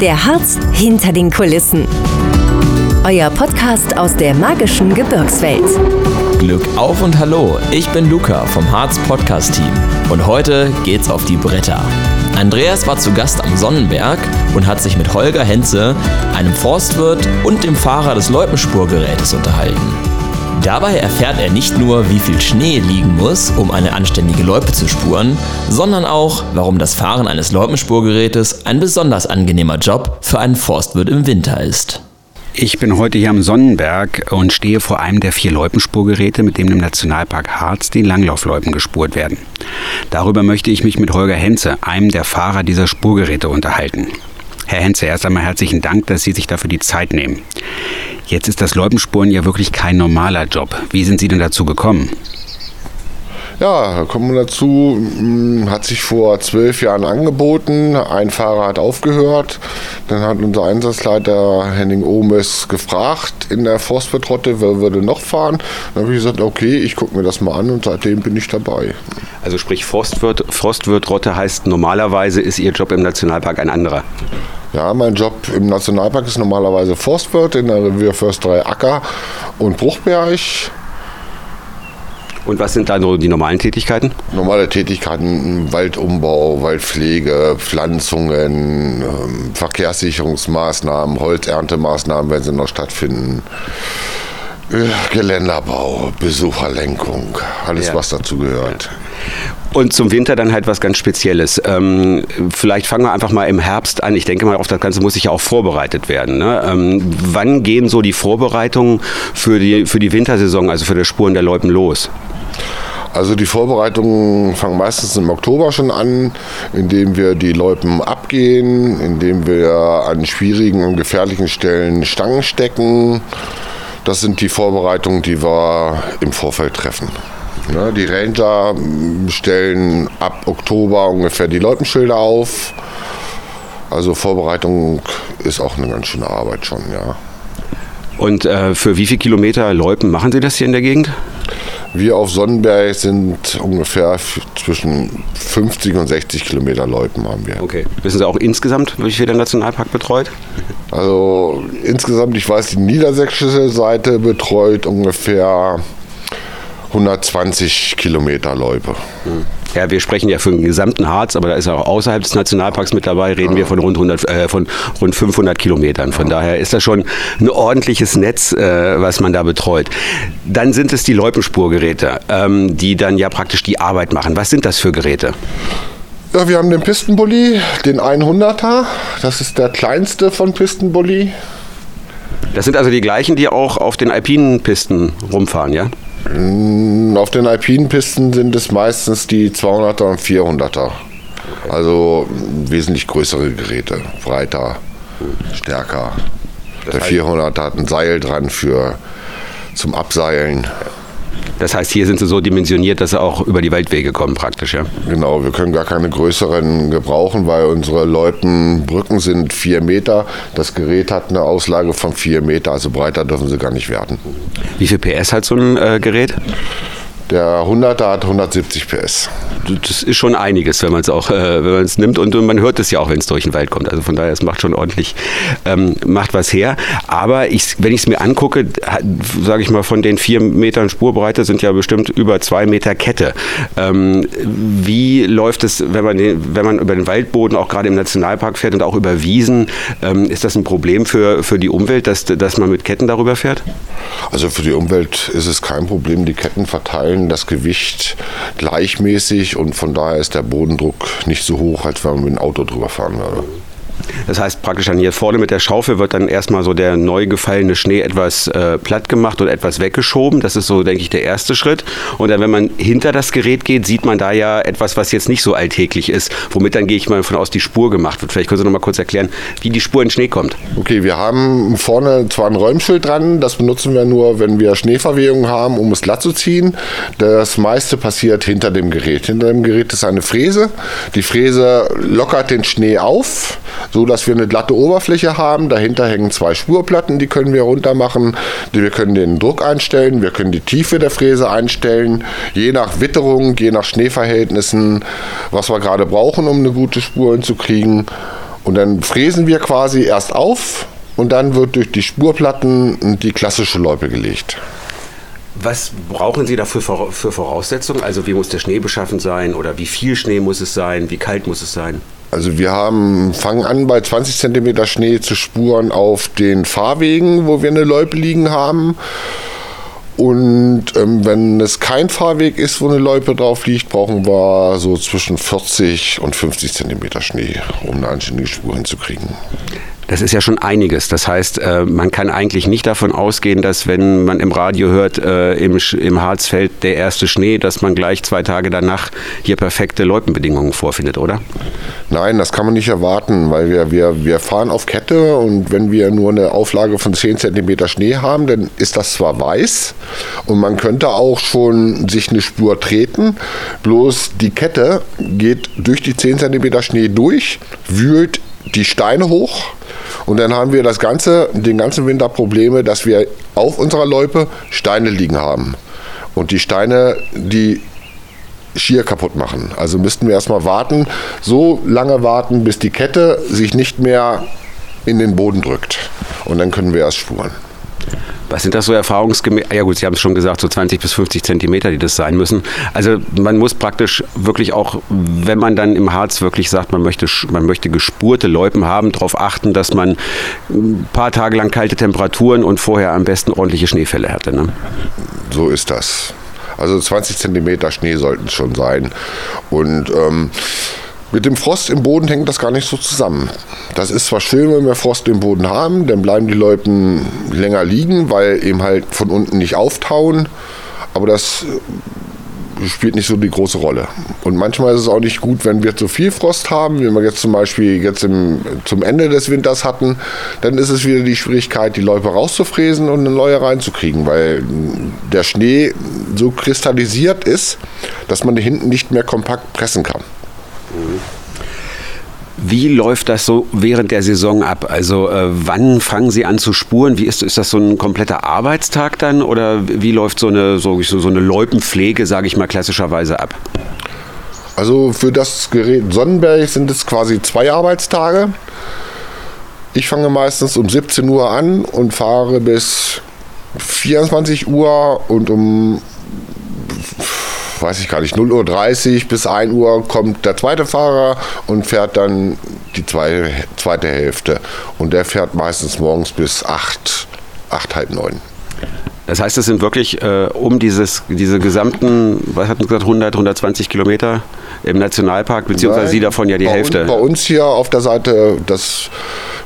Der Harz hinter den Kulissen. Euer Podcast aus der magischen Gebirgswelt. Glück auf und hallo, ich bin Luca vom Harz Podcast Team und heute geht's auf die Bretter. Andreas war zu Gast am Sonnenberg und hat sich mit Holger Henze, einem Forstwirt und dem Fahrer des Loipenspurgerätes unterhalten. Dabei erfährt er nicht nur, wie viel Schnee liegen muss, um eine anständige Loipe zu spuren, sondern auch, warum das Fahren eines Loipenspurgerätes ein besonders angenehmer Job für einen Forstwirt im Winter ist. Ich bin heute hier am Sonnenberg und stehe vor einem der vier Loipenspurgeräte, mit dem im Nationalpark Harz die Langlaufloipen gespurt werden. Darüber möchte ich mich mit Holger Henze, einem der Fahrer dieser Spurgeräte, unterhalten. Herr Henze, erst einmal herzlichen Dank, dass Sie sich dafür die Zeit nehmen. Jetzt ist das Loipenspuren ja wirklich kein normaler Job. Wie sind Sie denn dazu gekommen? Ja, da kommen wir dazu, hm, hat sich vor zwölf Jahren angeboten. Ein Fahrer hat aufgehört. Dann hat unser Einsatzleiter Henning Ohmes gefragt in der Forstwirtrotte, wer würde noch fahren. Dann habe ich gesagt, okay, ich gucke mir das mal an und seitdem bin ich dabei. Also sprich Forstwirt, Forstwirtrotte heißt normalerweise ist Ihr Job im Nationalpark ein anderer. Ja, mein Job im Nationalpark ist normalerweise Forstwirt in der Revierförsterei Acker und Bruchberg. Und was sind da so die normalen Tätigkeiten? Normale Tätigkeiten, Waldumbau, Waldpflege, Pflanzungen, ähm, Verkehrssicherungsmaßnahmen, Holzerntemaßnahmen, wenn sie noch stattfinden. Äh, Geländerbau, Besucherlenkung, alles ja. was dazu gehört. Und zum Winter dann halt was ganz Spezielles. Ähm, vielleicht fangen wir einfach mal im Herbst an. Ich denke mal, auf das Ganze muss sich ja auch vorbereitet werden. Ne? Ähm, wann gehen so die Vorbereitungen für die, für die Wintersaison, also für die Spuren der Loipen los? Also die Vorbereitungen fangen meistens im Oktober schon an, indem wir die Loipen abgehen, indem wir an schwierigen und gefährlichen Stellen Stangen stecken. Das sind die Vorbereitungen, die wir im Vorfeld treffen. Ne, die Ranger stellen ab Oktober ungefähr die Loipenschilder auf. Also Vorbereitung ist auch eine ganz schöne Arbeit schon, ja. Und äh, für wie viele Kilometer Loipen machen Sie das hier in der Gegend? Wir auf Sonnenberg sind ungefähr zwischen 50 und 60 Kilometer Loipen haben wir. Okay. Wissen Sie auch insgesamt, wie viel der Nationalpark betreut? Also insgesamt, ich weiß, die niedersächsische Seite betreut ungefähr 120 Kilometer Loipe. Hm. Ja, wir sprechen ja für den gesamten Harz, aber da ist auch außerhalb des Nationalparks mit dabei, reden wir von rund, 100, äh, von rund 500 Kilometern. Von daher ist das schon ein ordentliches Netz, äh, was man da betreut. Dann sind es die Loipenspurgeräte, ähm, die dann ja praktisch die Arbeit machen. Was sind das für Geräte? Ja, wir haben den Pistenbully, den 100er. Das ist der kleinste von Pistenbully. Das sind also die gleichen, die auch auf den alpinen Pisten rumfahren, ja? Mm, auf den alpinen Pisten sind es meistens die 200er und 400er. Also wesentlich größere Geräte, breiter, stärker. Der 400er hat ein Seil dran für zum Abseilen. Das heißt, hier sind sie so dimensioniert, dass sie auch über die Waldwege kommen praktisch, ja? Genau, wir können gar keine größeren gebrauchen, weil unsere Loipenbrücken sind vier Meter. Das Gerät hat eine Auslage von vier Meter, also breiter dürfen sie gar nicht werden. Wie viel PS hat so ein äh, Gerät? Der 100er hat 170 PS. Das ist schon einiges, wenn man es auch, äh, wenn man es nimmt und, und, man hört es ja auch, wenn es durch den Wald kommt. Also von daher, es macht schon ordentlich, ähm, macht was her. Aber ich, wenn ich es mir angucke, sage ich mal, von den vier Metern Spurbreite sind ja bestimmt über zwei Meter Kette. Ähm, wie läuft es, wenn man, den, wenn man über den Waldboden auch gerade im Nationalpark fährt und auch über Wiesen? Ähm, ist das ein Problem für, für die Umwelt, dass, dass man mit Ketten darüber fährt? Also für die Umwelt ist es kein Problem. Die Ketten verteilen das Gewicht gleichmäßig und von daher ist der Bodendruck nicht so hoch, als wenn man mit dem Auto drüber fahren würde. Das heißt praktisch dann hier vorne mit der Schaufel wird dann erstmal so der neu gefallene Schnee etwas äh, platt gemacht und etwas weggeschoben. Das ist so, denke ich, der erste Schritt. Und dann, wenn man hinter das Gerät geht, sieht man da ja etwas, was jetzt nicht so alltäglich ist. Womit dann gehe ich mal davon aus, die Spur gemacht wird. Vielleicht können Sie noch mal kurz erklären, wie die Spur in Schnee kommt. Okay, wir haben vorne zwar ein Räumschild dran, das benutzen wir nur, wenn wir Schneeverwehungen haben, um es glatt zu ziehen. Das meiste passiert hinter dem Gerät. Hinter dem Gerät ist eine Fräse. Die Fräse lockert den Schnee auf, so dass wir eine glatte Oberfläche haben. Dahinter hängen zwei Spurplatten, die können wir runter machen. Wir können den Druck einstellen, wir können die Tiefe der Fräse einstellen, je nach Witterung, je nach Schneeverhältnissen, was wir gerade brauchen, um eine gute Spur hinzukriegen. Und dann fräsen wir quasi erst auf und dann wird durch die Spurplatten die klassische Loipe gelegt. Was brauchen Sie dafür für Voraussetzungen? Also wie muss der Schnee beschaffen sein oder wie viel Schnee muss es sein? Wie kalt muss es sein? Also wir haben, fangen an bei 20 cm Schnee zu spuren auf den Fahrwegen, wo wir eine Loipe liegen haben. Und ähm, wenn es kein Fahrweg ist, wo eine Loipe drauf liegt, brauchen wir so zwischen 40 und 50 cm Schnee, um eine anständige Spur hinzukriegen. Das ist ja schon einiges. Das heißt, äh, man kann eigentlich nicht davon ausgehen, dass wenn man im Radio hört, äh, im, im Harz fällt der erste Schnee, dass man gleich zwei Tage danach hier perfekte Loipenbedingungen vorfindet, oder? Nein, das kann man nicht erwarten, weil wir, wir, wir fahren auf Kette und wenn wir nur eine Auflage von 10 cm Schnee haben, dann ist das zwar weiß und man könnte auch schon sich eine Spur treten, bloß die Kette geht durch die 10 cm Schnee durch, wühlt die Steine hoch und dann haben wir das ganze, den ganzen Winter Probleme, dass wir auf unserer Loipe Steine liegen haben. Und die Steine, die schier kaputt machen. Also müssten wir erstmal warten, so lange warten, bis die Kette sich nicht mehr in den Boden drückt. Und dann können wir erst spuren. Was sind das so erfahrungsgemäß? Ja gut, Sie haben es schon gesagt, so 20 bis 50 Zentimeter, die das sein müssen. Also man muss praktisch wirklich auch, wenn man dann im Harz wirklich sagt, man möchte, man möchte gespurte Loipen haben, darauf achten, dass man ein paar Tage lang kalte Temperaturen und vorher am besten ordentliche Schneefälle hatte. Ne? So ist das. Also 20 Zentimeter Schnee sollten es schon sein. Und ähm, mit dem Frost im Boden hängt das gar nicht so zusammen. Das ist zwar schön, wenn wir Frost im Boden haben, dann bleiben die Leuten länger liegen, weil eben halt von unten nicht auftauen, aber das äh, spielt nicht so die große Rolle. Und manchmal ist es auch nicht gut, wenn wir zu viel Frost haben, wie wir jetzt zum Beispiel jetzt im, zum Ende des Winters hatten, dann ist es wieder die Schwierigkeit, die Läufe rauszufräsen und eine neue reinzukriegen, weil der Schnee so kristallisiert ist, dass man hinten nicht mehr kompakt pressen kann. Wie läuft das so während der Saison ab? Also äh, wann fangen Sie an zu spuren? Wie ist, ist das so ein kompletter Arbeitstag dann oder wie läuft so eine, so, so eine Loipenpflege, sage ich mal, klassischerweise ab? Also für das Gerät Sonnenberg sind es quasi zwei Arbeitstage. Ich fange meistens um 17 Uhr an und fahre bis 24 Uhr und um weiß ich gar nicht, 0.30 Uhr bis 1 Uhr kommt der zweite Fahrer und fährt dann die zweite, zweite Hälfte. Und der fährt meistens morgens bis 8, 8, halb 9. Das heißt, es sind wirklich äh, um dieses, diese gesamten, was hat man gesagt, 100, 120 Kilometer im Nationalpark, beziehungsweise Nein, Sie davon ja die bei Hälfte. Uns, bei uns hier auf der Seite, das,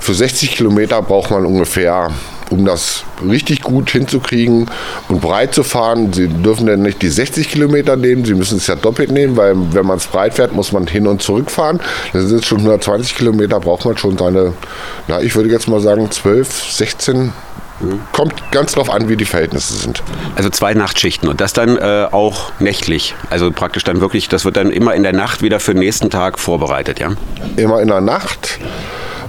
für 60 Kilometer braucht man ungefähr um das richtig gut hinzukriegen und breit zu fahren. Sie dürfen dann nicht die 60 Kilometer nehmen, Sie müssen es ja doppelt nehmen, weil wenn man es breit fährt, muss man hin und zurück fahren. Das sind schon 120 Kilometer, braucht man schon seine, na, ich würde jetzt mal sagen 12, 16 Kommt ganz drauf an, wie die Verhältnisse sind. Also zwei Nachtschichten und das dann äh, auch nächtlich. Also praktisch dann wirklich, das wird dann immer in der Nacht wieder für den nächsten Tag vorbereitet, ja? Immer in der Nacht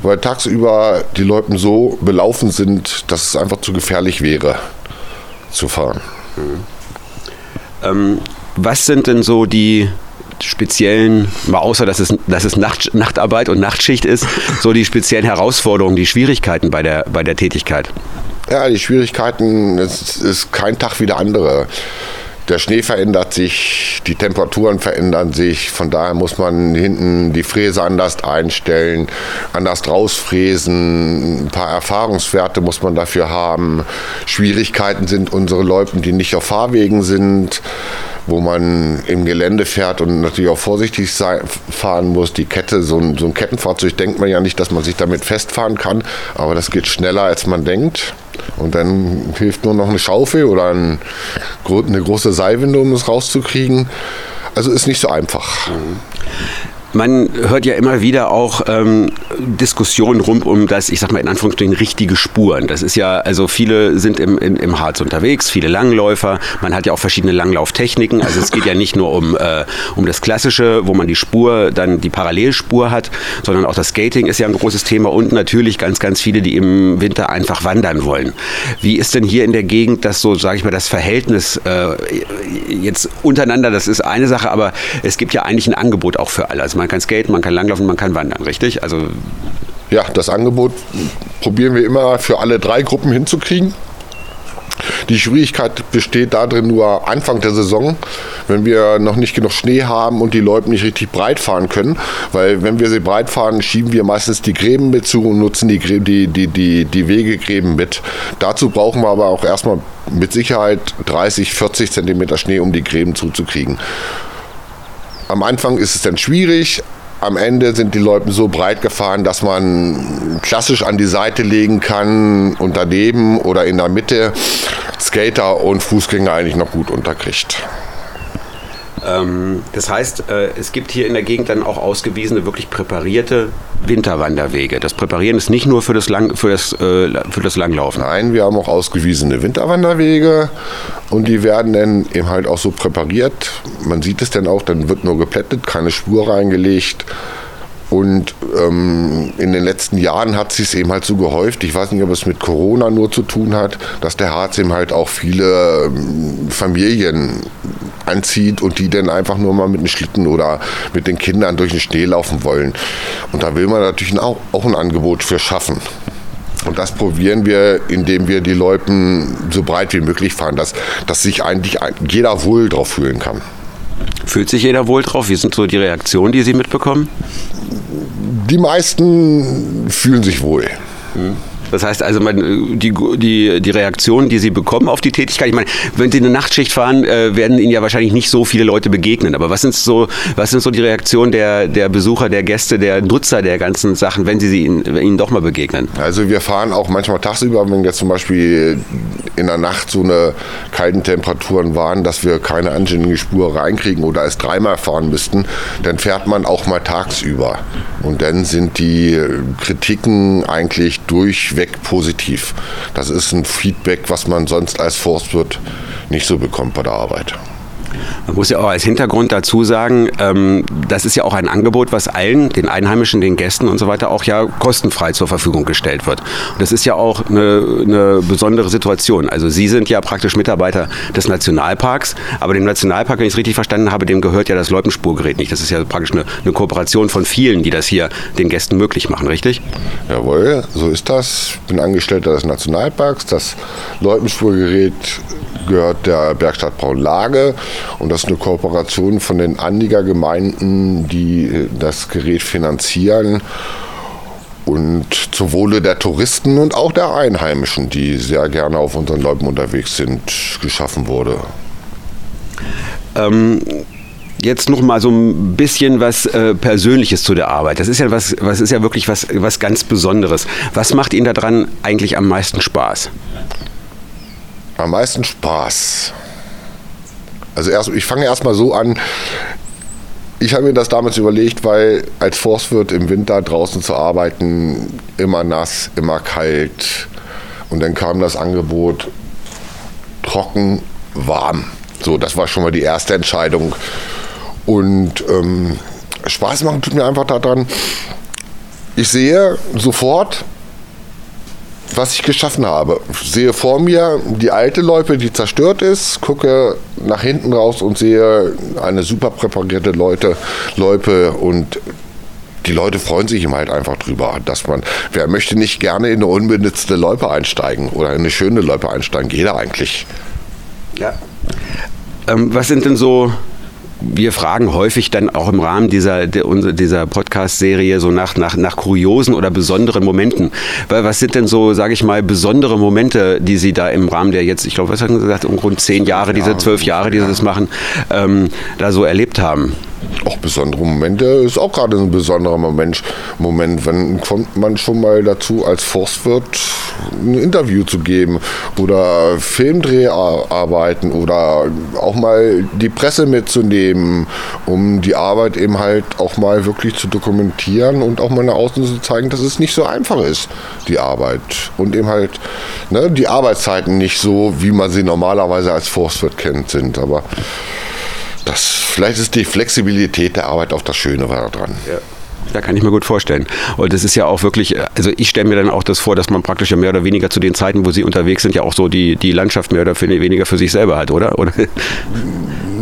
weil tagsüber die Leute so belaufen sind, dass es einfach zu gefährlich wäre zu fahren. Mhm. Ähm, was sind denn so die speziellen, mal außer dass es, dass es Nacht, Nachtarbeit und Nachtschicht ist, so die speziellen Herausforderungen, die Schwierigkeiten bei der, bei der Tätigkeit? Ja, die Schwierigkeiten, es ist kein Tag wie der andere der Schnee verändert sich, die Temperaturen verändern sich. Von daher muss man hinten die Fräse anders einstellen, anders rausfräsen. Ein paar Erfahrungswerte muss man dafür haben. Schwierigkeiten sind unsere Loipen, die nicht auf Fahrwegen sind wo man im Gelände fährt und natürlich auch vorsichtig sein, fahren muss. Die Kette, so ein, so ein Kettenfahrzeug denkt man ja nicht, dass man sich damit festfahren kann, aber das geht schneller, als man denkt. Und dann hilft nur noch eine Schaufel oder ein, eine große Seilwinde, um es rauszukriegen. Also ist nicht so einfach. Mhm. Man hört ja immer wieder auch ähm, Diskussionen rund um das, ich sag mal in Anführungsstrichen, richtige Spuren. Das ist ja, also viele sind im, im, im Harz unterwegs, viele Langläufer. Man hat ja auch verschiedene Langlauftechniken. Also es geht ja nicht nur um, äh, um das Klassische, wo man die Spur, dann die Parallelspur hat, sondern auch das Skating ist ja ein großes Thema und natürlich ganz, ganz viele, die im Winter einfach wandern wollen. Wie ist denn hier in der Gegend das so, sage ich mal, das Verhältnis äh, jetzt untereinander? Das ist eine Sache, aber es gibt ja eigentlich ein Angebot auch für alle. Also man kann skaten, man kann langlaufen, man kann wandern, richtig? Also ja, das Angebot probieren wir immer für alle drei Gruppen hinzukriegen. Die Schwierigkeit besteht darin nur Anfang der Saison, wenn wir noch nicht genug Schnee haben und die Leute nicht richtig breit fahren können. Weil wenn wir sie breit fahren, schieben wir meistens die Gräben mit zu und nutzen die, die, die, die, die Wegegräben mit. Dazu brauchen wir aber auch erstmal mit Sicherheit 30, 40 Zentimeter Schnee, um die Gräben zuzukriegen. Am Anfang ist es dann schwierig, am Ende sind die Leute so breit gefahren, dass man klassisch an die Seite legen kann und daneben oder in der Mitte Skater und Fußgänger eigentlich noch gut unterkriegt. Ähm, das heißt, äh, es gibt hier in der Gegend dann auch ausgewiesene, wirklich präparierte Winterwanderwege. Das Präparieren ist nicht nur für das, Lang, für das, äh, für das Langlaufen. Nein, wir haben auch ausgewiesene Winterwanderwege und die werden dann eben halt auch so präpariert. Man sieht es dann auch, dann wird nur geplättet, keine Spur reingelegt. Und ähm, in den letzten Jahren hat sich eben halt so gehäuft, ich weiß nicht, ob es mit Corona nur zu tun hat, dass der Harz eben halt auch viele ähm, Familien anzieht und die dann einfach nur mal mit einem Schlitten oder mit den Kindern durch den Schnee laufen wollen. Und da will man natürlich auch, auch ein Angebot für schaffen. Und das probieren wir, indem wir die Leute so breit wie möglich fahren, dass, dass sich eigentlich jeder wohl drauf fühlen kann. Fühlt sich jeder wohl drauf? Wie sind so die Reaktionen, die Sie mitbekommen? Die meisten fühlen sich wohl. Hm. Das heißt also, man, die, die, die Reaktionen, die Sie bekommen auf die Tätigkeit, ich meine, wenn Sie eine Nachtschicht fahren, äh, werden Ihnen ja wahrscheinlich nicht so viele Leute begegnen. Aber was sind so, was sind so die Reaktionen der, der Besucher, der Gäste, der Nutzer der ganzen Sachen, wenn Sie, sie ihnen, ihnen doch mal begegnen? Also wir fahren auch manchmal tagsüber, wenn jetzt zum Beispiel in der Nacht so eine kalten Temperaturen waren, dass wir keine anständige Spur reinkriegen oder es dreimal fahren müssten, dann fährt man auch mal tagsüber. Und dann sind die Kritiken eigentlich durchweg durchweg positiv. Das ist ein Feedback, was man sonst als Forstwirt nicht so bekommt bei der Arbeit. Man muss ja auch als Hintergrund dazu sagen, ähm, das ist ja auch ein Angebot, was allen, den Einheimischen, den Gästen und so weiter, auch ja kostenfrei zur Verfügung gestellt wird. Und das ist ja auch eine, eine besondere Situation. Also Sie sind ja praktisch Mitarbeiter des Nationalparks, aber dem Nationalpark, wenn ich es richtig verstanden habe, dem gehört ja das Loipenspurgerät nicht. Das ist ja praktisch eine, eine Kooperation von vielen, die das hier den Gästen möglich machen, richtig? Jawohl, so ist das. Ich bin Angestellter des Nationalparks. Das Loipenspurgerät gehört der Bergstadt Braunlage und das ist eine Kooperation von den Anliegergemeinden, die äh, das Gerät finanzieren und zum Wohle der Touristen und auch der Einheimischen, die sehr gerne auf unseren Läupen unterwegs sind, geschaffen wurde. Ähm jetzt noch mal so ein bisschen was äh, Persönliches zu der Arbeit. Das ist ja was, was ist ja wirklich was, was ganz Besonderes. Was macht Ihnen daran eigentlich am meisten Spaß? Am meisten Spaß. Also erst, ich fange erstmal so an. Ich habe mir das damals überlegt, weil als Forstwirt im Winter draußen zu arbeiten, immer nass, immer kalt. Und dann kam das Angebot trocken, warm. So, das war schon mal die erste Entscheidung. Und ähm, Spaß machen tut mir einfach daran. Ich sehe sofort, was ich geschaffen habe. Sehe vor mir die alte Loipe, die zerstört ist, gucke nach hinten raus und sehe eine super präparierte Leute, Loipe und die Leute freuen sich immer halt einfach drüber, dass man, wer möchte nicht gerne in eine unbenutzte Loipe einsteigen oder in eine schöne Loipe einsteigen? Jeder eigentlich. Ja. Ähm, was sind denn so wir fragen häufig dann auch im Rahmen dieser, dieser Podcast-Serie so nach, nach, nach kuriosen oder besonderen Momenten. Was sind denn so, sage ich mal, besondere Momente, die Sie da im Rahmen der jetzt, ich glaube, was haben Sie gesagt, um rund zehn Jahre, diese zwölf Jahre, die Sie das machen, ähm, da so erlebt haben? auch besondere Momente ist auch gerade ein besonderer Moment. Moment, wenn kommt man schon mal dazu, als Forstwirt ein Interview zu geben oder Filmdreharbeiten oder auch mal die Presse mitzunehmen, um die Arbeit eben halt auch mal wirklich zu dokumentieren und auch mal nach außen zu zeigen, dass es nicht so einfach ist, die Arbeit. Und eben halt ne, die Arbeitszeiten nicht so, wie man sie normalerweise als Forstwirt kennt, sind. Aber das, vielleicht ist die Flexibilität der Arbeit auch das Schöne daran. Ja. Da kann ich mir gut vorstellen. Und das ist ja auch wirklich, also ich stelle mir dann auch das vor, dass man praktisch ja mehr oder weniger zu den Zeiten, wo sie unterwegs sind, ja auch so die, die Landschaft mehr oder weniger für sich selber hat, oder? oder?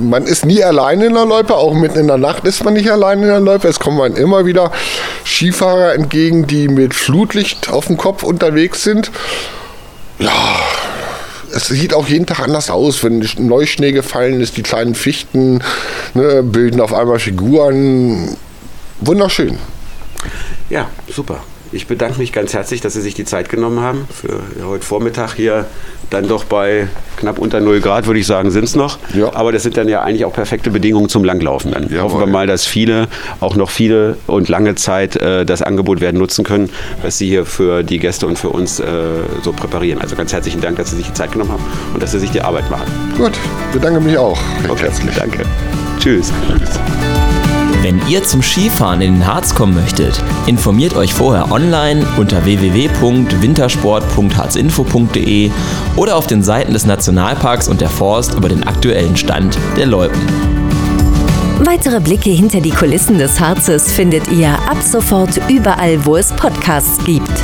Man ist nie allein in der Loipe, auch mitten in der Nacht ist man nicht allein in der Loipe. Es kommen man immer wieder Skifahrer entgegen, die mit Flutlicht auf dem Kopf unterwegs sind. Ja, es sieht auch jeden Tag anders aus, wenn Neuschnee gefallen ist, die kleinen Fichten ne, bilden auf einmal Figuren. Wunderschön. Ja, super. Ich bedanke mich ganz herzlich, dass Sie sich die Zeit genommen haben für heute Vormittag hier. Dann doch bei knapp unter 0 Grad, würde ich sagen, sind es noch. Ja. Aber das sind dann ja eigentlich auch perfekte Bedingungen zum Langlaufen. Dann Jawohl. hoffen wir mal, dass viele, auch noch viele und lange Zeit äh, das Angebot werden nutzen können, was Sie hier für die Gäste und für uns äh, so präparieren. Also ganz herzlichen Dank, dass Sie sich die Zeit genommen haben und dass Sie sich die Arbeit machen. Gut, bedanke mich auch. recht herzlich. danke. Tschüss. Wenn ihr zum Skifahren in den Harz kommen möchtet, informiert euch vorher online unter www.wintersport.harzinfo.de oder auf den Seiten des Nationalparks und der Forst über den aktuellen Stand der Loipen. Weitere Blicke hinter die Kulissen des Harzes findet ihr ab sofort überall, wo es Podcasts gibt.